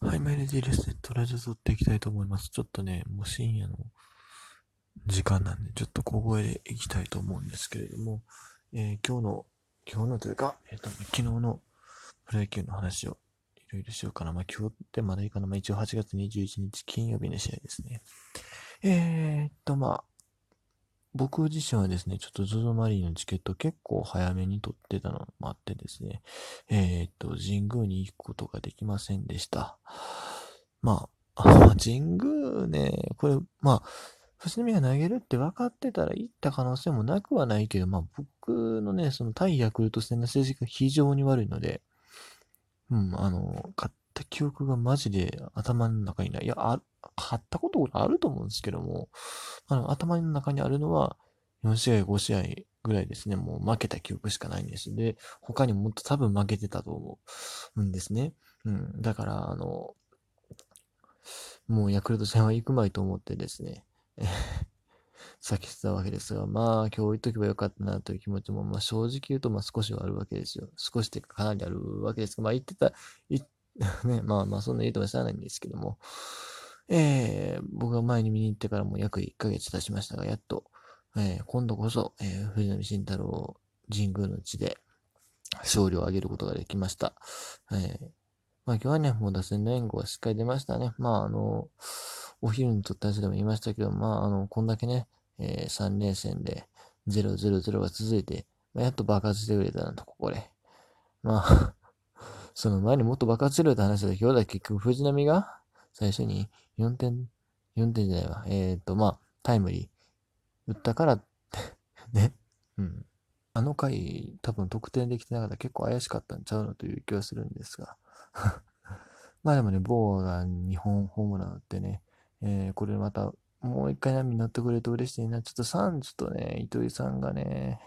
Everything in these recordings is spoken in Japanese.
はい、メレディレストラジオ撮っていきたいと思います。ちょっとね、もう深夜の時間なんで、ちょっと小声でいきたいと思うんですけれども、えー、今日の、今日のというか、えっ、ー、と、昨日のプロ野球の話をいろいろしようかな。まあ、今日ってまだいいかな。まあ、一応8月21日金曜日の試合ですね。えー、っと、まあ、僕自身はですね、ちょっと ZOZO マリーのチケット結構早めに取ってたのもあってですね、えー、っと、神宮に行くことができませんでした。まあ、神宮ね、これ、まあ、藤波が投げるって分かってたら行った可能性もなくはないけど、まあ僕のね、その対ヤクルト戦の成績が非常に悪いので、うん、あの、勝った記憶がマジで頭の中にない。いや、あ、買ったことあると思うんですけども、あの、頭の中にあるのは、4試合、5試合ぐらいですね。もう負けた記憶しかないんです。で、他にもっと多分負けてたと思うんですね。うん。だから、あの、もうヤクルト戦は行くまいと思ってですね、避けてたわけですが、まあ、今日置いとけばよかったなという気持ちも、まあ、正直言うと、まあ、少しはあるわけですよ。少しってかなりあるわけですが、まあ、言ってた、ね、まあまあ、そんな言うともしゃあないんですけども、えー、僕が前に見に行ってからも約1ヶ月経ちましたが、やっと、えー、今度こそ、えー、藤波慎太郎神宮の地で勝利を挙げることができました。えー、まあ今日はね、もう打線の援護がしっかり出ましたね。まああの、お昼にとった話でも言いましたけど、まああの、こんだけね、えー、3連戦で0-0-0が続いて、まあ、やっと爆発してくれたなと、ここで。まあ その前にもっと爆発するって話だけど、今日だ結局藤波が最初に4点、4点じゃないわ。えっ、ー、と、まあ、タイムリー打ったからって ね。うん。あの回、多分得点できてなかったら結構怪しかったんちゃうのという気はするんですが。まあでもね、ボーが2本ホームラン打ってね、えー、これまたもう一回波に乗ってくれると嬉しいな。ちょっとサンズとね、糸井さんがね、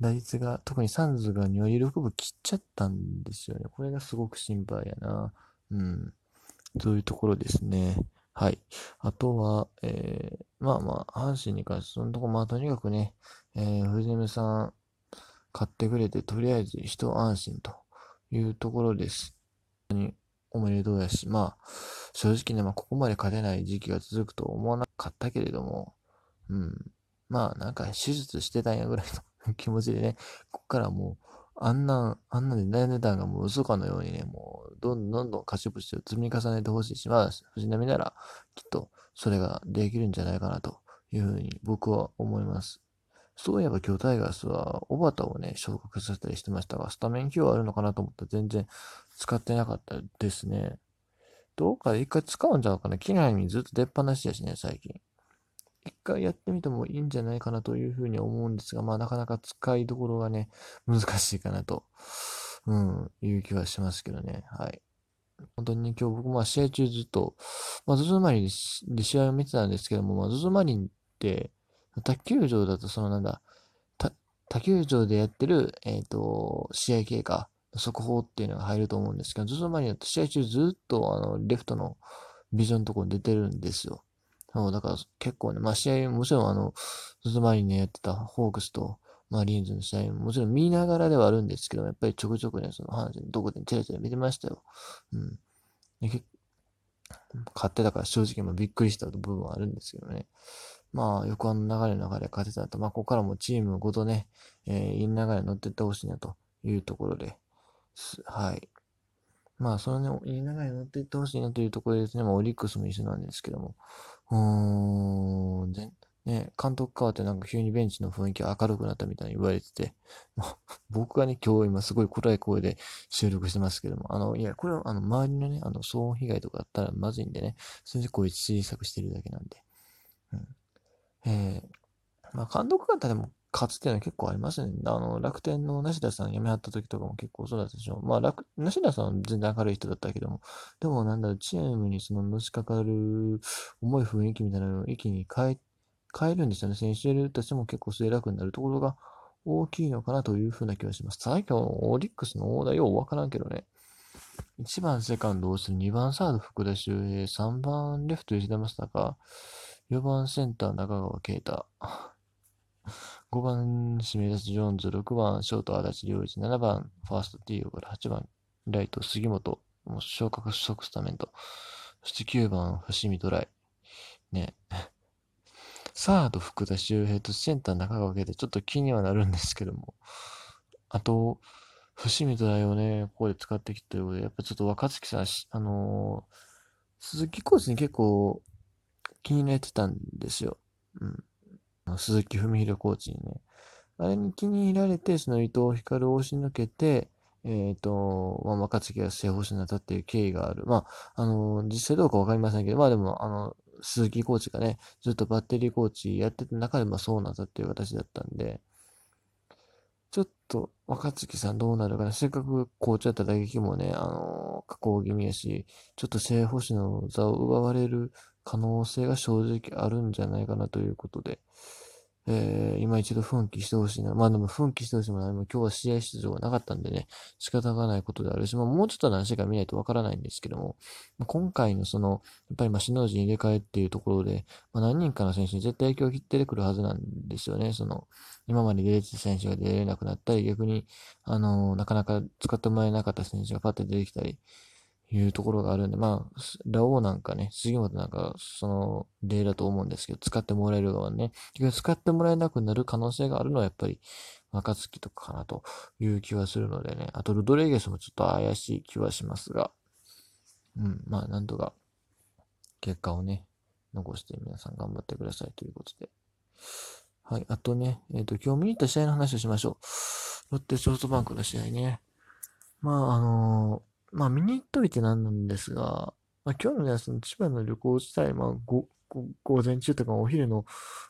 打率が、特にサンズが2割6分切っちゃったんですよね。これがすごく心配やな。うん。そういうところですね。はい。あとは、えー、まあまあ、阪神に関して、そのとこ、まあとにかくね、えー、藤波さん、買ってくれて、とりあえず一安心というところです。本当におめでとうやし、まあ、正直ね、まあ、ここまで勝てない時期が続くと思わなかったけれども、うん。まあ、なんか手術してたんやぐらいの気持ちでね、こっからもう、あんな、あんなで悩んでたんがもう嘘かのようにね、もう、どんどんどん勝ち星を積み重ねてほしいし、まあ、藤波なら、きっと、それができるんじゃないかなというふうに僕は思います。そういえば今日タイガースは、小畑をね、昇格させたりしてましたが、スタメン起用あるのかなと思ったら全然使ってなかったですね。どうか一回使うんじゃうかな。機内にずっと出っ放しだしね、最近。一回やってみてもいいんじゃないかなというふうに思うんですが、まあなかなか使いどころがね、難しいかなと、うん、いう気はしますけどね。はい。本当に、ね、今日僕、まあ試合中ずっと、まあズズマリンで試合を見てたんですけども、まあズズマリンって、卓球場だとそのなんだ、卓球場でやってる、えっ、ー、と、試合経過、速報っていうのが入ると思うんですけど、ズズマリンだと試合中ずっとあの、レフトのビジョンのところに出てるんですよ。そう、だから結構ね、まあ試合、もちろんあの、ズズマリンでやってたホークスと、マリーンズの試合ももちろん見ながらではあるんですけど、やっぱりちょくちょくね、その話、どこでチラチラ見てましたよ。うん。で勝ってたから正直まあびっくりした部分はあるんですけどね。まあ、横浜の流れの中で勝てたと、まあ、ここからもチームごとね、えー、いい流れに乗っていってほしいなというところで、はい。まあ、そのね、いい流れに乗っていってほしいなというところですね。まあ、オリックスも一緒なんですけども、うーん、で、ね、監督変わってなんか急にベンチの雰囲気が明るくなったみたいに言われてて、僕がね、今日今すごい暗い声で収録してますけども、あの、いや、これはあの、周りのね、あの、騒音被害とかあったらまずいんでね、それで声小さくしてるだけなんで、うん。えー、まあ、監督方でも勝つっていうのは結構ありますね。あの、楽天の梨田さん辞めはった時とかも結構そうだったでしょ。まあ、楽、梨田さんは全然明るい人だったけども、でもなんだろう、チームにそののしかかる重い雰囲気みたいなのを一気に変え、変えるんですよね。選手たちも結構末楽になるところが大きいのかなというふうな気がします。最近オリックスのオーダーようわからんけどね。1番セカンドをする、2番サード福田周平、3番レフト吉田正尚、4番センター中川圭太、5番指名出しジョーンズ、6番ショート足立良一、7番ファーストティーオから8番ライト杉本もう昇格即スタメンと。そして9番、伏見トライ。ね。サード、福田周平とセンター中川家でちょっと気にはなるんですけども。あと、伏見トライをね、ここで使ってきてるので、やっぱちょっと若月さん、あのー、鈴木コーチに結構気になってたんですよ。うん。鈴木文弘コーチにね。あれに気に入られて、その伊藤光を押し抜けて、えっ、ー、と、まあ、若月が正捕手になったっていう経緯がある。まあ、あの、実際どうかわかりませんけど、まあでも、あの、鈴木コーチがね、ずっとバッテリーコーチやってた中で、まあそうなったっていう形だったんで、ちょっと、若月さんどうなるかな。せっかくコーチやった打撃もね、あの、加工気味やし、ちょっと正捕手の座を奪われる可能性が正直あるんじゃないかなということで、えー、今一度奮起してほしいな。まあでも奮起してほしいもない。も今日は試合出場がなかったんでね、仕方がないことであるし、まあもうちょっと何試合か見ないとわからないんですけども、まあ、今回のその、やっぱりまあ首脳陣入れ替えっていうところで、まあ何人かの選手に絶対影響を切って出てくるはずなんですよね。その、今まで出れてた選手が出れなくなったり、逆に、あのー、なかなか使ってもらえなかった選手がパッて出てきたり、いうところがあるんで、まあ、ラオウなんかね、杉本なんか、その例だと思うんですけど、使ってもらえる側ね、使ってもらえなくなる可能性があるのはやっぱり、若月とかかなという気はするのでね、あとルドレゲスもちょっと怪しい気はしますが、うん、まあ、なんとか、結果をね、残して皆さん頑張ってくださいということで。はい。あとね、えっ、ー、と、今日見に行った試合の話をしましょう。ロッテソフトバンクの試合ね。まあ、あのーまあ見に行っといてなんなんですが、まあ今日のね、その千葉の旅行自体、まあご、午前中とかお昼の、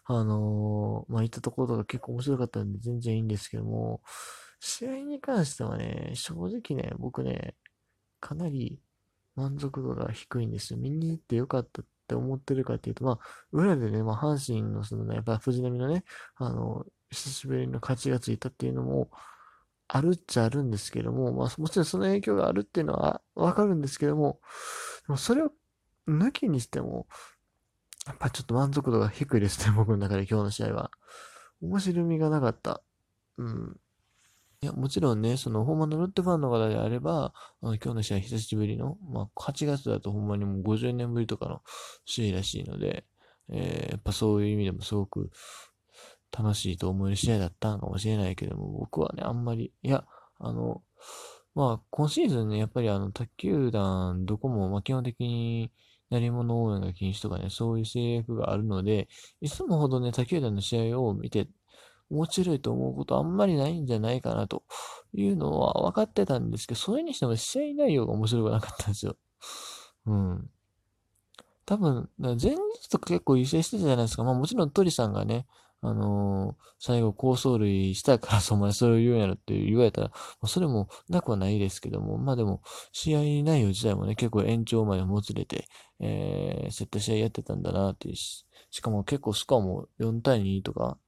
あのー、まあ行ったところとか結構面白かったんで全然いいんですけども、試合に関してはね、正直ね、僕ね、かなり満足度が低いんですよ。見に行ってよかったって思ってるかっていうと、まあ、裏でね、まあ、阪神のそのね、やっぱ藤波のね、あの、久しぶりの勝ちがついたっていうのも、あるっちゃあるんですけども、まあ、もちろんその影響があるっていうのはわかるんですけども、でもそれを抜きにしても、やっぱちょっと満足度が低いですね、僕の中で今日の試合は。面白みがなかった。うん。いや、もちろんね、その、ほんまのロッテファンの方であれば、今日の試合久しぶりの、まあ、8月だとほんまにもう50年ぶりとかの試合らしいので、えー、やっぱそういう意味でもすごく楽しいと思える試合だったのかもしれないけども、僕はね、あんまり、いや、あの、まあ、今シーズンね、やっぱりあの、卓球団、どこも、まあ、基本的に、鳴り物応援が禁止とかね、そういう制約があるので、いつもほどね、卓球団の試合を見て、面白いと思うことあんまりないんじゃないかなというのは分かってたんですけど、それにしても試合内容が面白くなかったんですよ。うん。多分、前日とか結構優勢してたじゃないですか。まあもちろん鳥さんがね、あのー、最後、高走塁したからお前それを言うんやろって言われたら、それもなくはないですけども、まあでも、試合内容自体もね、結構延長までもつれて、えー、そういった試合やってたんだなっていうし、しかも結構スコアも4対2とか、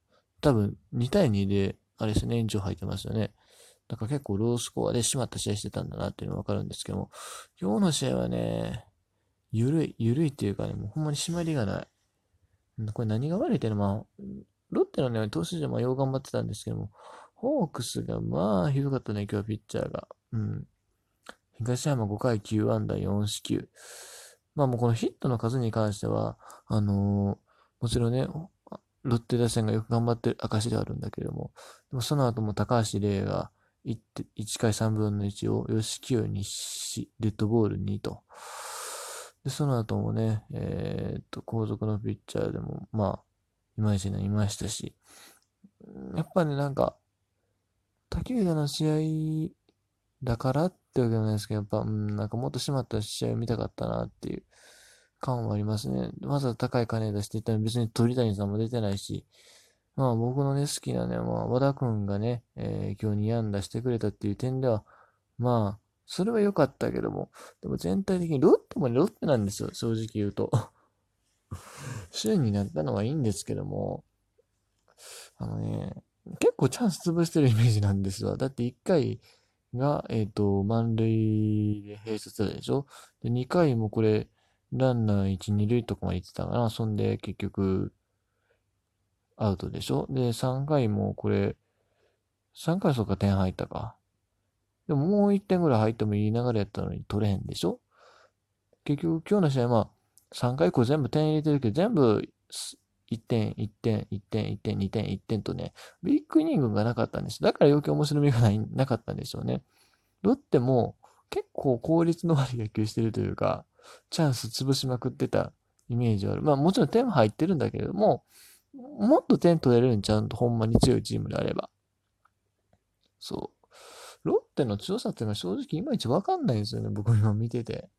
多分2対2で、あれですね、延長入ってますよね。だから結構ロースコアで締まった試合してたんだなっていうのがわかるんですけども、今日の試合はね、ゆるい、ゆるいっていうかね、もうほんまに締まりがない。これ何が悪いっていうのは、まあ、ロッテのね、投手陣もよう頑張ってたんですけども、ホークスがまあひどかったね、今日ピッチャーが。うん。東山5回9安打4四球。まあもうこのヒットの数に関しては、あのー、もちろんね、ロッテ打線がよく頑張ってる証ではあるんだけども、でもその後も高橋礼が 1, 1回3分の1を吉清にし、デッドボール2と。で、その後もね、えー、っと、後続のピッチャーでも、まあ、いまいちいましたし、やっぱね、なんか、他球団の試合だからってわけじゃないですけど、やっぱ、うん、なんかもっと締まった試合を見たかったなっていう感はありますね。わざわざ高い金出していったら別に鳥谷さんも出てないし、まあ僕のね、好きなね、まあ和田くんがね、えー、今日2安打してくれたっていう点では、まあ、それは良かったけども、でも全体的にロッテもね、ロッテなんですよ、正直言うと。週になったのはいいんですけども、あのね、結構チャンス潰してるイメージなんですわ。だって1回が、えっ、ー、と、満塁で併設だでしょ？で、2回もこれ、ランナー1、2塁とかまで行ってたから、そんで結局、アウトでしょ？で、3回もこれ、3回そうか点入ったか。でももう1点ぐらい入ってもいい流れやったのに取れへんでしょ？結局今日の試合は3回以降全部点入れてるけど、全部1点、1点、1点、1点、2点、1点とね、ビッグイニングがなかったんです。だから余計面白みがないなかったんでしょうね。ロッテも結構効率の悪い野球してるというか、チャンス潰しまくってたイメージはある。まあもちろん点入ってるんだけれども、もっと点取れるんちゃんとほんまに強いチームであれば。そう。ロッテの強さっていうのは正直いまいちわかんないんですよね、僕今見てて。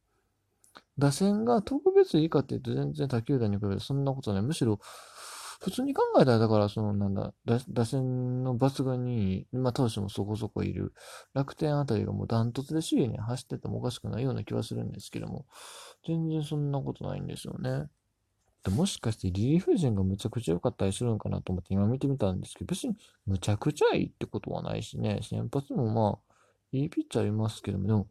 打線が特別いいかって言うと全然他球団に比べてそんなことない。むしろ、普通に考えたら、だから、その、なんだ、打線の抜群に、まあ、投手もそこそこいる。楽天あたりがもうダントツで首位に走っててもおかしくないような気はするんですけども、全然そんなことないんですよね。でもしかしてリリーフ陣がむちゃくちゃ良かったりするのかなと思って今見てみたんですけど、別にむちゃくちゃいいってことはないしね、先発もまあ、いいピッチャーいますけども、でも、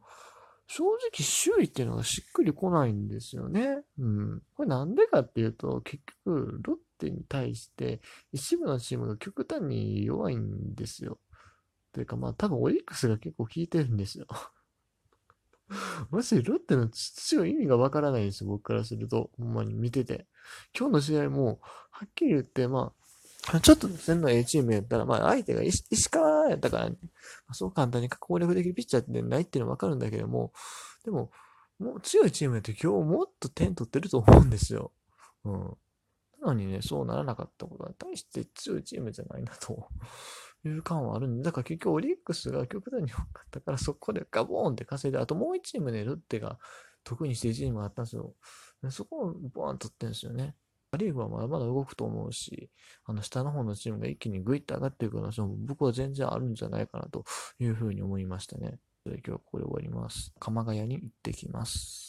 正直周囲っていうのがしっくりこないんですよね。うん。これなんでかっていうと、結局、ロッテに対して一部のチームが極端に弱いんですよ。というかまあ多分オリックスが結構効いてるんですよ。マジでロッテの強い意味がわからないんですよ、僕からすると。ほんまに見てて。今日の試合も、はっきり言って、まあ、ちょっと戦の A チームやったら、まあ相手が石川やったから、ね、そう簡単に攻略できるピッチャーってないっていうのはわかるんだけども、でも、もう強いチームやって今日もっと点取ってると思うんですよ。うん。なのにね、そうならなかったことは、大して強いチームじゃないなという感はあるんで、だから結局オリックスが極端に多かったから、そこでガボーンって稼いで、あともう1チームね、ロッテが得意にして1チームあったんですよ。そこをボーンとってるんですよね。パリーグはまだまだ動くと思うし、あの下の方のチームが一気にグイッと上がっていくのは、僕は全然あるんじゃないかなというふうに思いましたね。それで今日はここで終わります。鎌ヶ谷に行ってきます。